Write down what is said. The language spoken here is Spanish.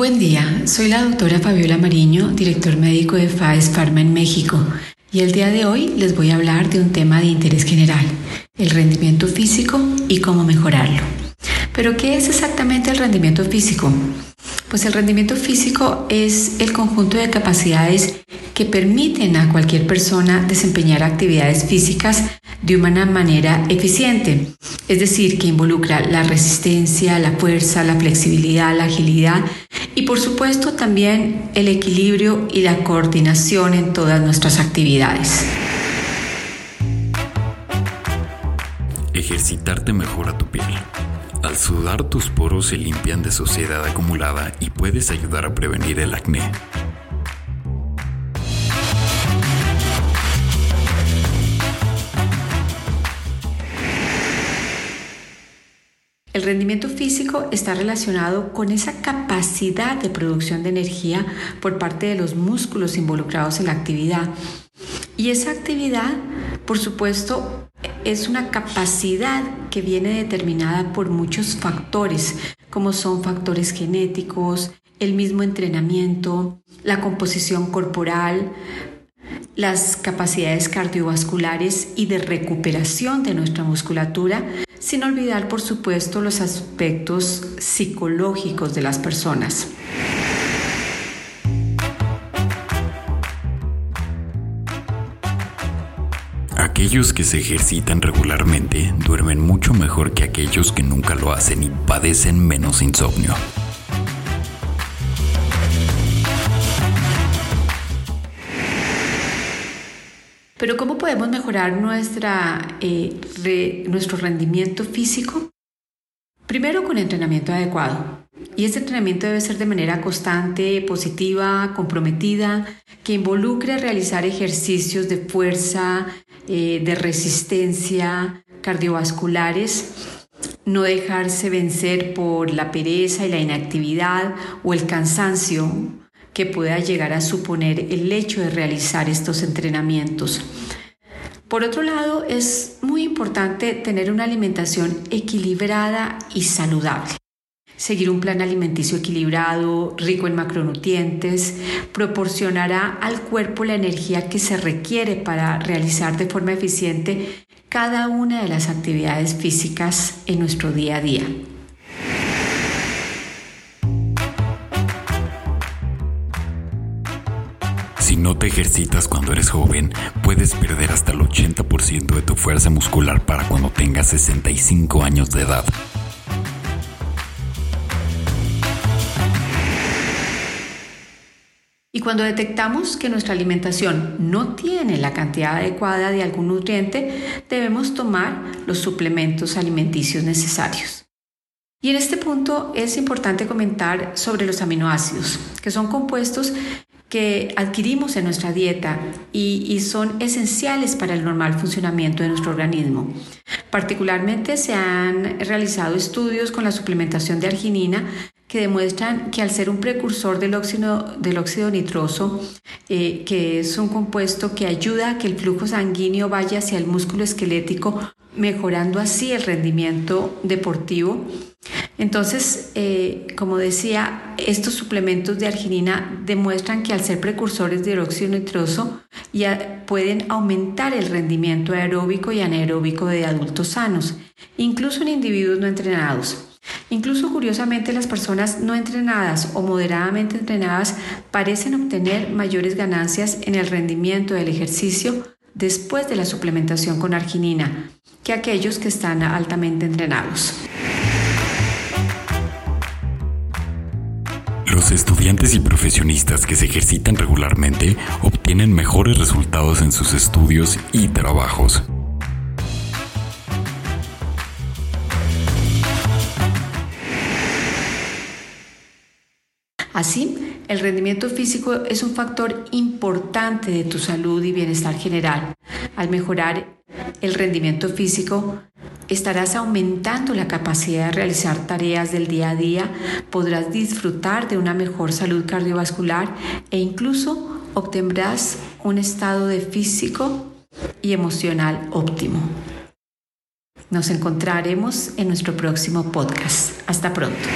Buen día, soy la doctora Fabiola Mariño, director médico de FAES Pharma en México, y el día de hoy les voy a hablar de un tema de interés general, el rendimiento físico y cómo mejorarlo. Pero, ¿qué es exactamente el rendimiento físico? Pues el rendimiento físico es el conjunto de capacidades que permiten a cualquier persona desempeñar actividades físicas de una manera eficiente, es decir, que involucra la resistencia, la fuerza, la flexibilidad, la agilidad y por supuesto también el equilibrio y la coordinación en todas nuestras actividades. Ejercitarte mejora tu piel. Al sudar tus poros se limpian de suciedad acumulada y puedes ayudar a prevenir el acné. El rendimiento físico está relacionado con esa capacidad de producción de energía por parte de los músculos involucrados en la actividad. Y esa actividad, por supuesto, es una capacidad que viene determinada por muchos factores, como son factores genéticos, el mismo entrenamiento, la composición corporal, las capacidades cardiovasculares y de recuperación de nuestra musculatura, sin olvidar por supuesto los aspectos psicológicos de las personas. Aquellos que se ejercitan regularmente duermen mucho mejor que aquellos que nunca lo hacen y padecen menos insomnio. Pero ¿cómo podemos mejorar nuestra, eh, nuestro rendimiento físico? Primero con entrenamiento adecuado. Y este entrenamiento debe ser de manera constante, positiva, comprometida, que involucre realizar ejercicios de fuerza, eh, de resistencia, cardiovasculares, no dejarse vencer por la pereza y la inactividad o el cansancio que pueda llegar a suponer el hecho de realizar estos entrenamientos. Por otro lado, es muy importante tener una alimentación equilibrada y saludable. Seguir un plan alimenticio equilibrado, rico en macronutrientes, proporcionará al cuerpo la energía que se requiere para realizar de forma eficiente cada una de las actividades físicas en nuestro día a día. No te ejercitas cuando eres joven, puedes perder hasta el 80% de tu fuerza muscular para cuando tengas 65 años de edad. Y cuando detectamos que nuestra alimentación no tiene la cantidad adecuada de algún nutriente, debemos tomar los suplementos alimenticios necesarios. Y en este punto es importante comentar sobre los aminoácidos, que son compuestos que adquirimos en nuestra dieta y, son esenciales para el normal funcionamiento de nuestro organismo. Particularmente se han realizado estudios con la suplementación de arginina que demuestran que al ser un precursor del óxido, del óxido nitroso, eh, que es un compuesto que ayuda a que el flujo sanguíneo vaya hacia el músculo esquelético, mejorando así el rendimiento deportivo, entonces, eh, como decía, estos suplementos de arginina demuestran que al ser precursores de óxido nitroso ya pueden aumentar el rendimiento aeróbico y anaeróbico de adultos sanos, incluso en individuos no entrenados. Incluso curiosamente las personas no entrenadas o moderadamente entrenadas parecen obtener mayores ganancias en el rendimiento del ejercicio después de la suplementación con arginina que aquellos que están altamente entrenados. Los estudiantes y profesionistas que se ejercitan regularmente obtienen mejores resultados en sus estudios y trabajos. Así, el rendimiento físico es un factor importante de tu salud y bienestar general. Al mejorar el rendimiento físico, estarás aumentando la capacidad de realizar tareas del día a día, podrás disfrutar de una mejor salud cardiovascular e incluso obtendrás un estado de físico y emocional óptimo. Nos encontraremos en nuestro próximo podcast. Hasta pronto.